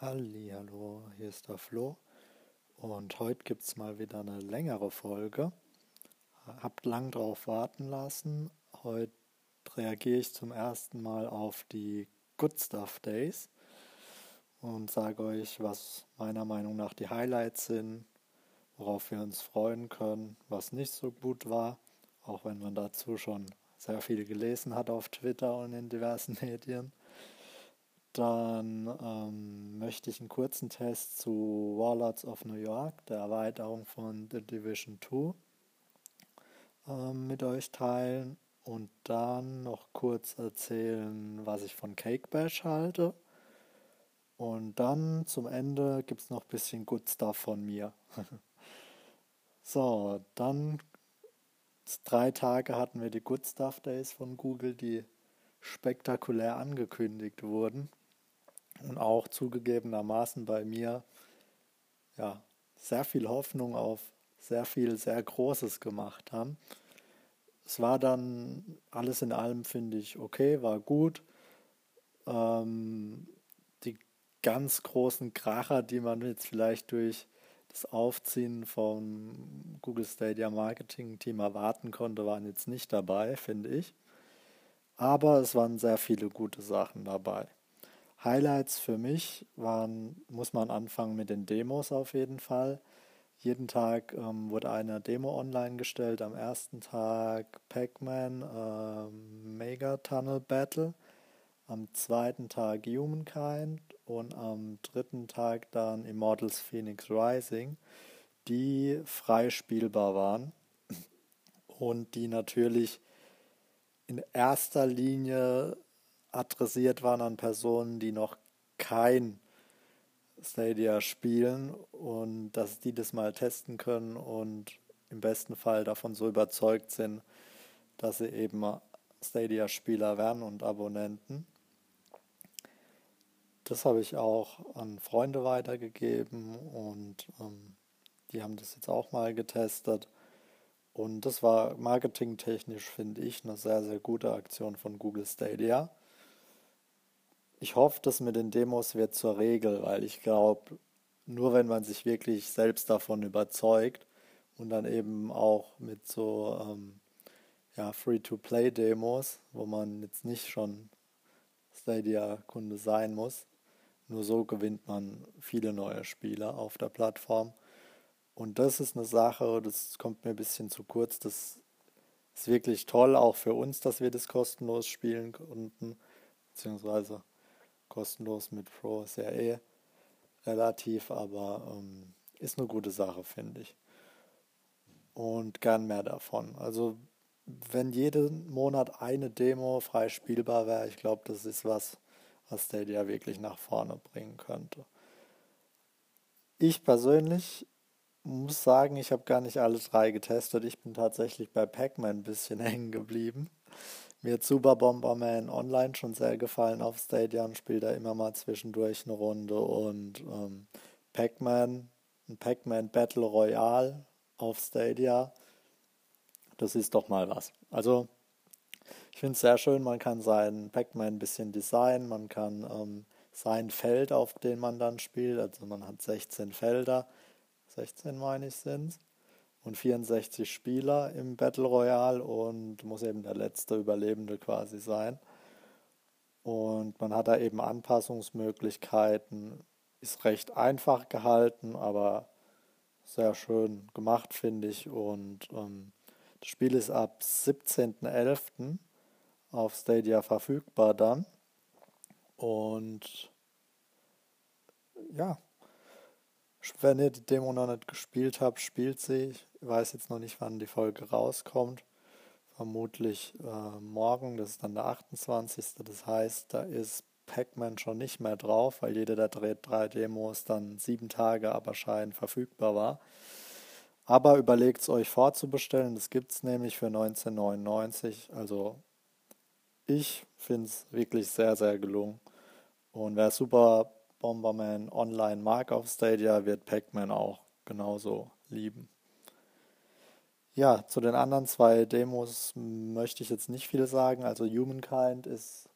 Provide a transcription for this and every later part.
Hallo, hier ist der Flo und heute gibt es mal wieder eine längere Folge. Habt lang drauf warten lassen. Heute reagiere ich zum ersten Mal auf die Good Stuff Days und sage euch, was meiner Meinung nach die Highlights sind, worauf wir uns freuen können, was nicht so gut war, auch wenn man dazu schon sehr viel gelesen hat auf Twitter und in diversen Medien. Dann ähm, möchte ich einen kurzen Test zu Warlords of New York, der Erweiterung von The Division 2, ähm, mit euch teilen und dann noch kurz erzählen, was ich von Cake Bash halte. Und dann zum Ende gibt es noch ein bisschen Good Stuff von mir. so, dann drei Tage hatten wir die Good Stuff Days von Google, die spektakulär angekündigt wurden und auch zugegebenermaßen bei mir ja, sehr viel Hoffnung auf sehr viel, sehr Großes gemacht haben. Es war dann alles in allem, finde ich, okay, war gut. Ähm, die ganz großen Kracher, die man jetzt vielleicht durch das Aufziehen vom Google Stadia Marketing Team erwarten konnte, waren jetzt nicht dabei, finde ich. Aber es waren sehr viele gute Sachen dabei. Highlights für mich waren, muss man anfangen mit den Demos auf jeden Fall. Jeden Tag ähm, wurde eine Demo online gestellt. Am ersten Tag Pac-Man ähm, Mega Tunnel Battle. Am zweiten Tag Humankind und am dritten Tag dann Immortals Phoenix Rising, die frei spielbar waren und die natürlich in erster Linie adressiert waren an Personen, die noch kein Stadia spielen und dass die das mal testen können und im besten Fall davon so überzeugt sind, dass sie eben Stadia-Spieler werden und Abonnenten. Das habe ich auch an Freunde weitergegeben und ähm, die haben das jetzt auch mal getestet. Und das war marketingtechnisch, finde ich, eine sehr, sehr gute Aktion von Google Stadia ich hoffe, das mit den Demos wird zur Regel, weil ich glaube, nur wenn man sich wirklich selbst davon überzeugt und dann eben auch mit so ähm, ja, Free-to-Play-Demos, wo man jetzt nicht schon Stadia-Kunde sein muss, nur so gewinnt man viele neue Spieler auf der Plattform. Und das ist eine Sache, das kommt mir ein bisschen zu kurz. Das ist wirklich toll, auch für uns, dass wir das kostenlos spielen konnten, beziehungsweise kostenlos mit Pro ist ja eh relativ, aber ähm, ist eine gute Sache, finde ich. Und gern mehr davon. Also wenn jeden Monat eine Demo frei spielbar wäre, ich glaube, das ist was, was Stadia wirklich nach vorne bringen könnte. Ich persönlich muss sagen, ich habe gar nicht alle drei getestet. Ich bin tatsächlich bei Pac-Man ein bisschen hängen geblieben. Mir hat Super Bomberman online schon sehr gefallen. Auf Stadia und spielt da immer mal zwischendurch eine Runde und ähm, Pac-Man, ein Pac-Man Battle Royale auf Stadia, das ist doch mal was. Also ich finde es sehr schön, man kann seinen Pac-Man ein bisschen designen, man kann ähm, sein Feld, auf dem man dann spielt, also man hat 16 Felder, 16 meine ich sind es und 64 Spieler im Battle Royale und muss eben der letzte Überlebende quasi sein. Und man hat da eben Anpassungsmöglichkeiten, ist recht einfach gehalten, aber sehr schön gemacht, finde ich. Und ähm, das Spiel ist ab 17.11. auf Stadia verfügbar dann. Und ja, wenn ihr die Demo noch nicht gespielt habt, spielt sie. Ich weiß jetzt noch nicht, wann die Folge rauskommt. Vermutlich äh, morgen, das ist dann der 28. Das heißt, da ist Pac-Man schon nicht mehr drauf, weil jede der drei Demos dann sieben Tage aber scheinen verfügbar war. Aber überlegt es euch vorzubestellen, das gibt es nämlich für 1999. Also ich finde es wirklich sehr, sehr gelungen. Und wer super Bomberman online mag auf Stadia, wird Pac-Man auch genauso lieben. Ja, zu den anderen zwei Demos möchte ich jetzt nicht viel sagen. Also Humankind ist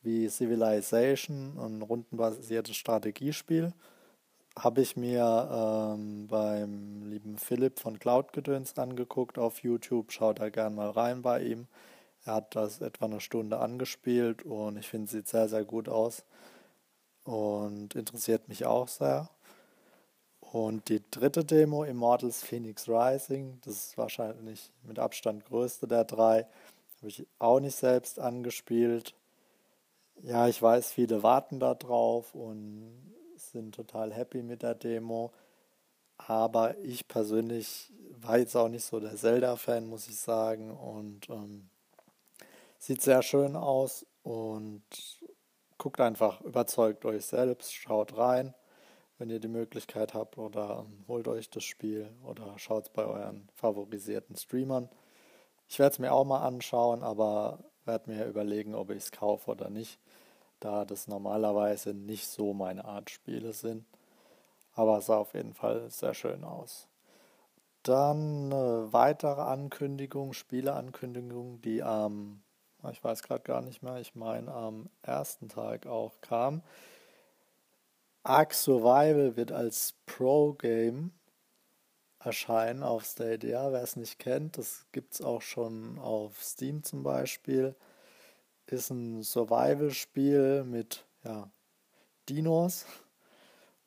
wie Civilization, ein rundenbasiertes Strategiespiel. Habe ich mir ähm, beim lieben Philipp von Cloud-Gedöns angeguckt auf YouTube. Schaut da gern mal rein bei ihm. Er hat das etwa eine Stunde angespielt und ich finde, es sieht sehr, sehr gut aus und interessiert mich auch sehr. Und die dritte Demo, Immortals Phoenix Rising, das ist wahrscheinlich mit Abstand größte der drei, habe ich auch nicht selbst angespielt. Ja, ich weiß, viele warten da drauf und sind total happy mit der Demo. Aber ich persönlich war jetzt auch nicht so der Zelda-Fan, muss ich sagen. Und ähm, sieht sehr schön aus und guckt einfach, überzeugt euch selbst, schaut rein, wenn ihr die Möglichkeit habt oder ähm, holt euch das Spiel oder schaut es bei euren favorisierten Streamern. Ich werde es mir auch mal anschauen, aber werde mir überlegen, ob ich es kaufe oder nicht, da das normalerweise nicht so meine Art Spiele sind. Aber es sah auf jeden Fall sehr schön aus. Dann eine weitere Ankündigung, Spieleankündigung, die am ich weiß gerade gar nicht mehr, ich meine am ersten Tag auch kam. Ark Survival wird als Pro-Game erscheinen auf Stadia. Wer es nicht kennt, das gibt es auch schon auf Steam zum Beispiel. Ist ein Survival-Spiel mit ja, Dinos.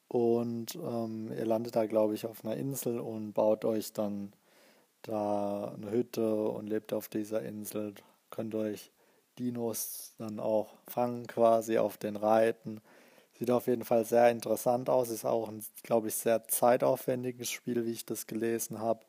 Und ähm, ihr landet da, glaube ich, auf einer Insel und baut euch dann da eine Hütte und lebt auf dieser Insel könnt euch Dinos dann auch fangen quasi auf den Reiten. Sieht auf jeden Fall sehr interessant aus, ist auch ein, glaube ich, sehr zeitaufwendiges Spiel, wie ich das gelesen habe.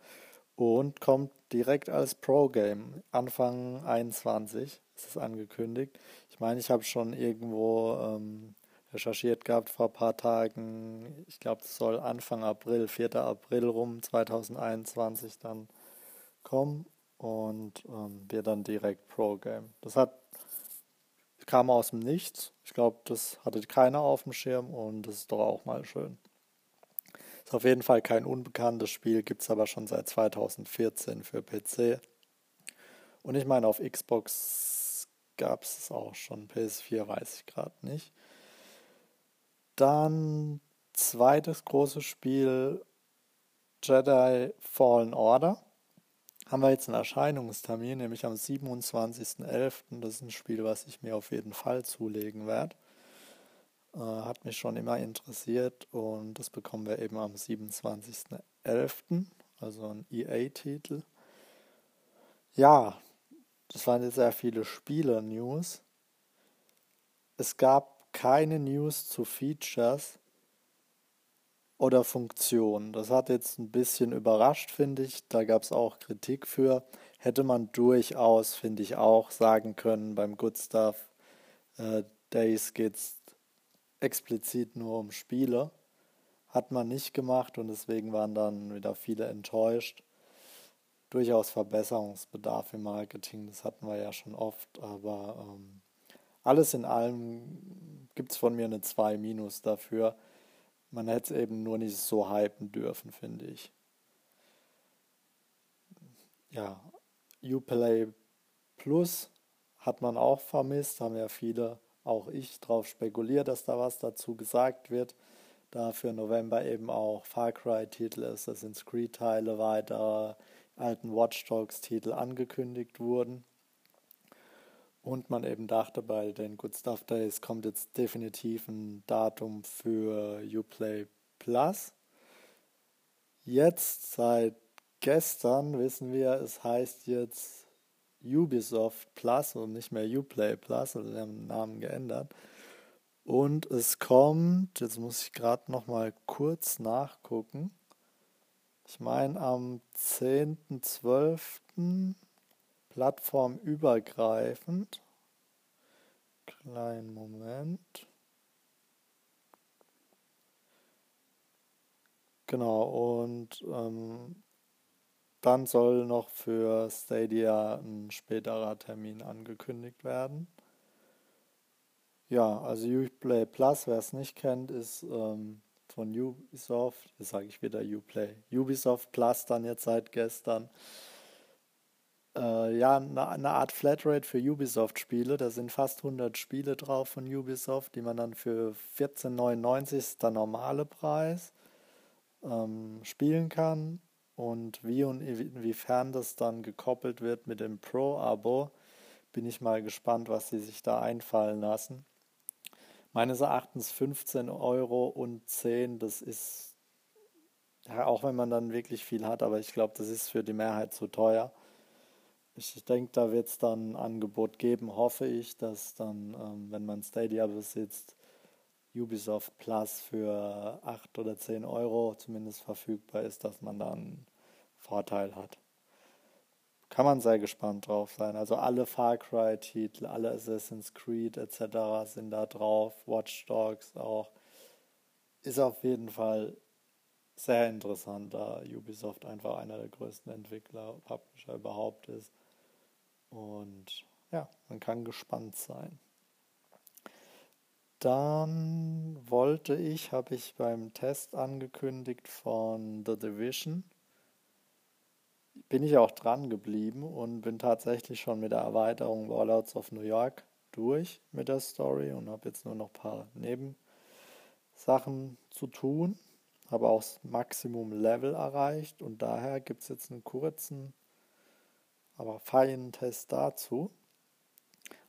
Und kommt direkt als Pro-Game. Anfang 21 ist es angekündigt. Ich meine, ich habe schon irgendwo ähm, recherchiert gehabt vor ein paar Tagen. Ich glaube, es soll Anfang April, 4. April rum 2021 dann kommen und ähm, wir dann direkt Pro Game. Das hat kam aus dem Nichts. Ich glaube, das hatte keiner auf dem Schirm und das ist doch auch mal schön. Ist auf jeden Fall kein unbekanntes Spiel, gibt es aber schon seit 2014 für PC. Und ich meine, auf Xbox gab es auch schon, PS4 weiß ich gerade nicht. Dann zweites großes Spiel, Jedi Fallen Order haben wir jetzt einen Erscheinungstermin, nämlich am 27.11. Das ist ein Spiel, was ich mir auf jeden Fall zulegen werde. Äh, hat mich schon immer interessiert und das bekommen wir eben am 27.11., also ein EA-Titel. Ja, das waren jetzt sehr viele Spieler-News. Es gab keine News zu Features, oder Funktion. Das hat jetzt ein bisschen überrascht, finde ich. Da gab es auch Kritik für. Hätte man durchaus, finde ich, auch sagen können, beim Good Stuff äh, Days geht es explizit nur um Spiele. Hat man nicht gemacht und deswegen waren dann wieder viele enttäuscht. Durchaus Verbesserungsbedarf im Marketing, das hatten wir ja schon oft, aber ähm, alles in allem gibt es von mir eine 2 Minus dafür. Man hätte es eben nur nicht so hypen dürfen, finde ich. Ja, Uplay Plus hat man auch vermisst, haben ja viele, auch ich, darauf spekuliert, dass da was dazu gesagt wird. Da für November eben auch Far Cry-Titel, Assassin's Creed-Teile, weitere alten Watch Dogs-Titel angekündigt wurden. Und man eben dachte, bei den Good Stuff Days kommt jetzt definitiv ein Datum für Uplay Plus. Jetzt seit gestern wissen wir, es heißt jetzt Ubisoft Plus und nicht mehr Uplay Plus, also wir haben den Namen geändert. Und es kommt, jetzt muss ich gerade noch mal kurz nachgucken. Ich meine am 10.12 plattformübergreifend. Kleinen Moment. Genau, und ähm, dann soll noch für Stadia ein späterer Termin angekündigt werden. Ja, also Uplay Plus, wer es nicht kennt, ist ähm, von Ubisoft, jetzt sage ich wieder Uplay, Ubisoft Plus dann jetzt seit gestern Äh, ja, eine, eine Art Flatrate für Ubisoft-Spiele. Da sind fast 100 Spiele drauf von Ubisoft, die man dann für 14,99 ist der normale Preis ähm, spielen kann. Und wie und inwiefern das dann gekoppelt wird mit dem Pro-Abo, bin ich mal gespannt, was sie sich da einfallen lassen. Meines Erachtens 15 Euro und 10, das ist, ja, auch wenn man dann wirklich viel hat, aber ich glaube, das ist für die Mehrheit zu teuer. Ich denke, da wird es dann ein Angebot geben, hoffe ich, dass dann, ähm, wenn man Stadia besitzt, Ubisoft Plus für 8 oder 10 Euro zumindest verfügbar ist, dass man da einen Vorteil hat. Kann man sehr gespannt drauf sein. Also alle Far Cry-Titel, alle Assassin's Creed etc. sind da drauf, Watch Dogs auch. Ist auf jeden Fall sehr interessant, da Ubisoft einfach einer der größten Entwickler, Publisher überhaupt ist. Und ja, man kann gespannt sein. Dann wollte ich, habe ich beim Test angekündigt von The Division. Bin ich auch dran geblieben und bin tatsächlich schon mit der Erweiterung Warlords of New York durch mit der Story und habe jetzt nur noch ein paar Nebensachen zu tun. Habe auch das Maximum Level erreicht und daher gibt es jetzt einen kurzen aber feinen Test dazu.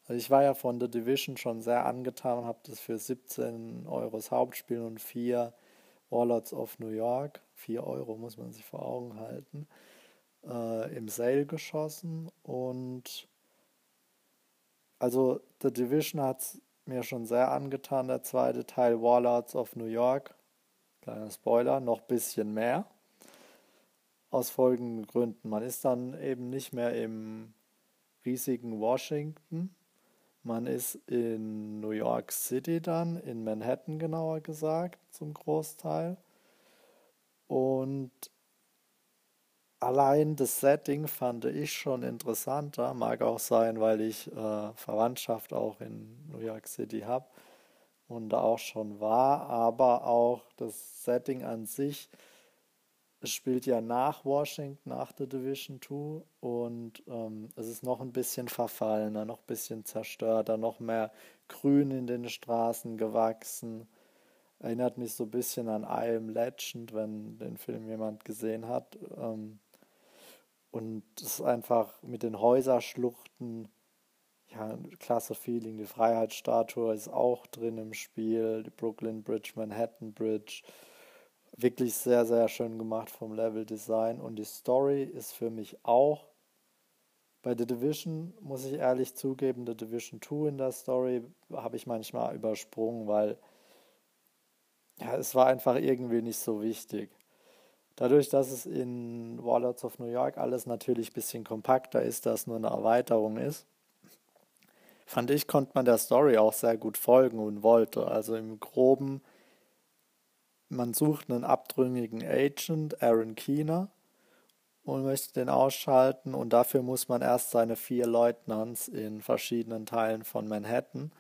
Also ich war ja von The Division schon sehr angetan und habe das für 17 Euro das Hauptspiel und 4 Warlords of New York, 4 Euro muss man sich vor Augen halten, äh, im Sale geschossen. Und also The Division hat es mir schon sehr angetan, der zweite Teil Warlords of New York. Kleiner Spoiler, noch ein bisschen mehr. Aus folgenden Gründen. Man ist dann eben nicht mehr im riesigen Washington. Man ist in New York City dann, in Manhattan genauer gesagt, zum Großteil. Und allein das Setting fand ich schon interessanter. Mag auch sein, weil ich äh, Verwandtschaft auch in New York City habe und da auch schon war. Aber auch das Setting an sich es spielt ja nach Washington, nach der Division 2 und ähm, es ist noch ein bisschen verfallener, noch ein bisschen zerstörter, noch mehr Grün in den Straßen gewachsen. Erinnert mich so ein bisschen an I Am Legend, wenn den Film jemand gesehen hat. Ähm, und es ist einfach mit den Häuserschluchten, ja, klasse Feeling. Die Freiheitsstatue ist auch drin im Spiel, die Brooklyn Bridge, Manhattan Bridge wirklich sehr, sehr schön gemacht vom Level Design und die Story ist für mich auch bei The Division, muss ich ehrlich zugeben, The Division 2 in der Story habe ich manchmal übersprungen, weil ja, es war einfach irgendwie nicht so wichtig. Dadurch, dass es in Warlords of New York alles natürlich ein bisschen kompakter ist, dass nur eine Erweiterung ist, fand ich, konnte man der Story auch sehr gut folgen und wollte. Also im Groben man sucht einen abtrünnigen Agent, Aaron Keener, und möchte den ausschalten. Und dafür muss man erst seine vier Leutnants in verschiedenen Teilen von Manhattan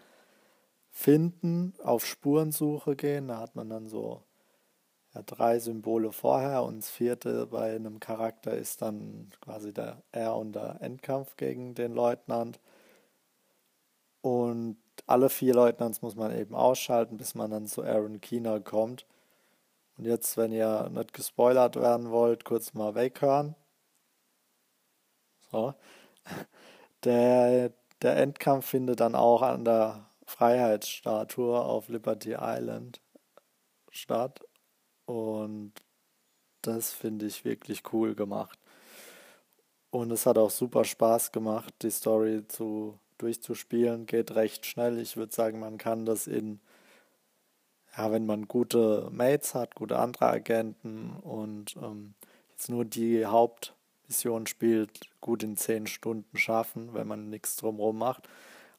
finden, auf Spurensuche gehen. Da hat man dann so ja, drei Symbole vorher und das vierte bei einem Charakter ist dann quasi der R und der Endkampf gegen den Leutnant. Und alle vier Leutnants muss man eben ausschalten, bis man dann zu Aaron Keener kommt. Und jetzt, wenn ihr nicht gespoilert werden wollt, kurz mal weghören. So. Der, der Endkampf findet dann auch an der Freiheitsstatue auf Liberty Island statt. Und das finde ich wirklich cool gemacht. Und es hat auch super Spaß gemacht, die Story zu, durchzuspielen. Geht recht schnell. Ich würde sagen, man kann das in ja, wenn man gute Mates hat, gute andere Agenten und ähm, jetzt nur die Hauptmission spielt, gut in 10 Stunden schaffen, wenn man nichts drumherum macht.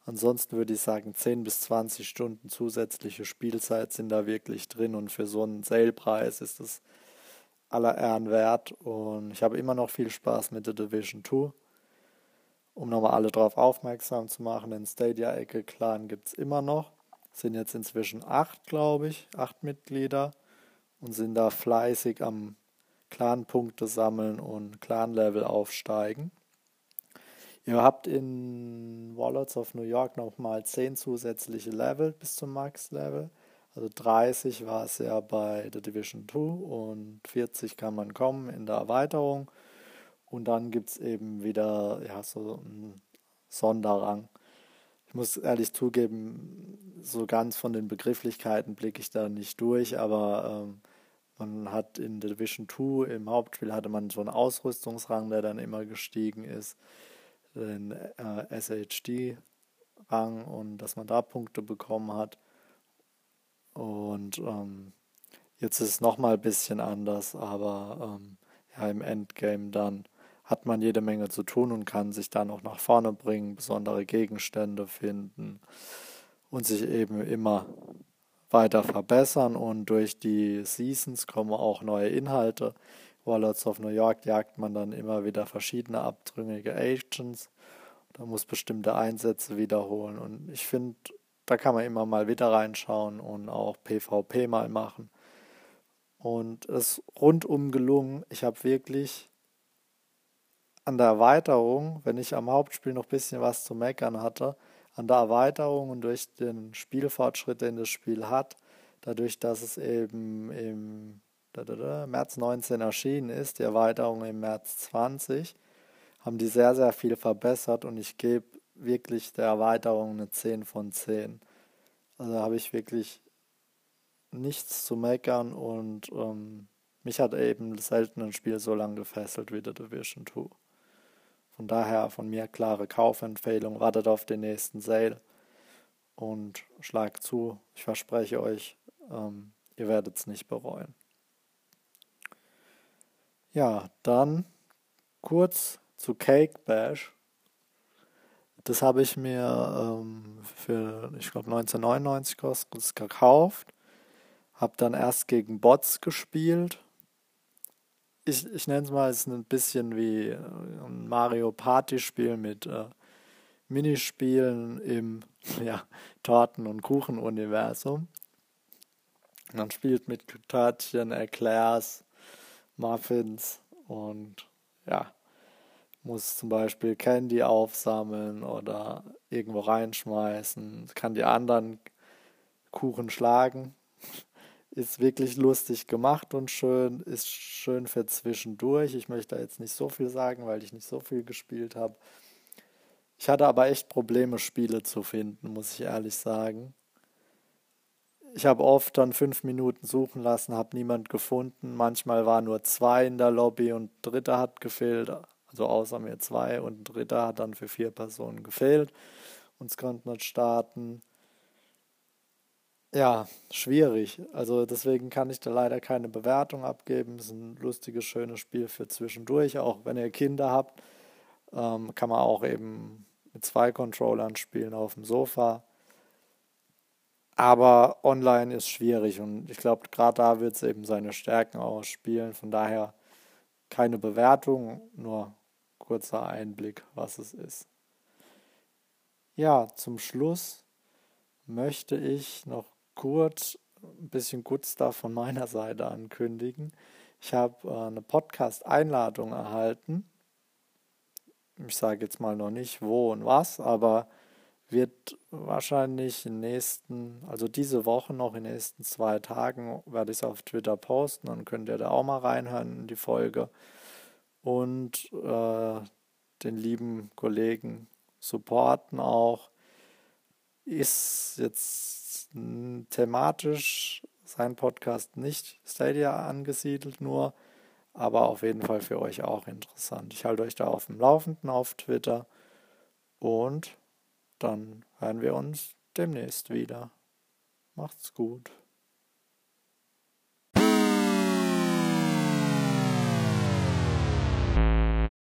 Ansonsten würde ich sagen, 10 bis 20 Stunden zusätzliche Spielzeit sind da wirklich drin und für so einen Sale-Preis ist es aller Ehren wert. Und ich habe immer noch viel Spaß mit The Division 2. Um nochmal alle darauf aufmerksam zu machen, den Stadia-Ecke-Clan gibt es immer noch sind jetzt inzwischen acht, glaube ich, acht Mitglieder und sind da fleißig am Clan-Punkte sammeln und Clan-Level aufsteigen. Ihr habt in Warlords of New York nochmal 10 zusätzliche Level bis zum Max-Level. Also 30 war es ja bei The Division 2 und 40 kann man kommen in der Erweiterung. Und dann gibt es eben wieder ja, so einen Sonderrang. Ich muss ehrlich zugeben, so ganz von den Begrifflichkeiten blicke ich da nicht durch, aber ähm, man hat in Division 2 im Hauptspiel hatte man so einen Ausrüstungsrang, der dann immer gestiegen ist, den äh, SHD-Rang und dass man da Punkte bekommen hat. Und ähm, jetzt ist es nochmal ein bisschen anders, aber ähm, ja, im Endgame dann hat man jede Menge zu tun und kann sich dann auch nach vorne bringen, besondere Gegenstände finden und sich eben immer weiter verbessern und durch die Seasons kommen auch neue Inhalte. Warlords of New York jagt man dann immer wieder verschiedene abtrünnige Agents. Da muss bestimmte Einsätze wiederholen und ich finde, da kann man immer mal wieder reinschauen und auch PvP mal machen. Und es ist rundum gelungen. Ich habe wirklich an der Erweiterung, wenn ich am Hauptspiel noch ein bisschen was zu meckern hatte, an der Erweiterung und durch den Spielfortschritt, den das Spiel hat, dadurch, dass es eben im März 19 erschienen ist, die Erweiterung im März 20, haben die sehr, sehr viel verbessert und ich gebe wirklich der Erweiterung eine 10 von 10. Also habe ich wirklich nichts zu meckern und ähm, mich hat eben selten ein Spiel so lange gefesselt wie The Division 2. Von daher von mir klare Kaufempfehlung, wartet auf den nächsten Sale und schlagt zu. Ich verspreche euch, ähm, ihr werdet es nicht bereuen. Ja, dann kurz zu Cake Bash. Das habe ich mir ähm, für, ich glaube, 1999 kostet gekauft. Habe dann erst gegen Bots gespielt. Ich, ich nenne es mal, es ist ein bisschen wie äh, ein Mario Party-Spiel mit äh, Minispielen im ja, Torten- und Kuchen-Universum. Man spielt mit Törtchen, Eclairs, Muffins und ja, muss zum Beispiel Candy aufsammeln oder irgendwo reinschmeißen, kann die anderen Kuchen schlagen. Ist wirklich lustig gemacht und schön, ist schön für zwischendurch. Ich möchte da jetzt nicht so viel sagen, weil ich nicht so viel gespielt habe. Ich hatte aber echt Probleme, Spiele zu finden, muss ich ehrlich sagen. Ich habe oft dann fünf Minuten suchen lassen, habe niemand gefunden. Manchmal war nur zwei in der Lobby und ein dritter hat gefehlt also außer mir zwei und ein dritter hat dann für vier Personen gefehlt. Uns konnten nicht starten. Ja, schwierig. Also deswegen kann ich da leider keine Bewertung abgeben. Es ist ein lustiges, schönes Spiel für zwischendurch. Auch wenn ihr Kinder habt, ähm, kann man auch eben mit zwei Controllern spielen auf dem Sofa. Aber online ist schwierig und ich glaube, gerade da wird es eben seine Stärken ausspielen. Von daher keine Bewertung, nur kurzer Einblick, was es ist. Ja, zum Schluss möchte ich noch kurz ein bisschen Good Stuff von meiner Seite ankündigen. Ich habe äh, eine Podcast-Einladung erhalten. Ich sage jetzt mal noch nicht wo und was, aber wird wahrscheinlich in nächsten, also diese Woche noch in den nächsten zwei Tagen, werde ich es auf Twitter posten. Dann könnt ihr da auch mal reinhören in die Folge und äh, den lieben Kollegen supporten auch. Ist jetzt thematisch sein Podcast nicht Stadia angesiedelt nur, aber auf jeden Fall für euch auch interessant. Ich halte euch da auf dem Laufenden auf Twitter und dann hören wir uns demnächst wieder. Macht's gut.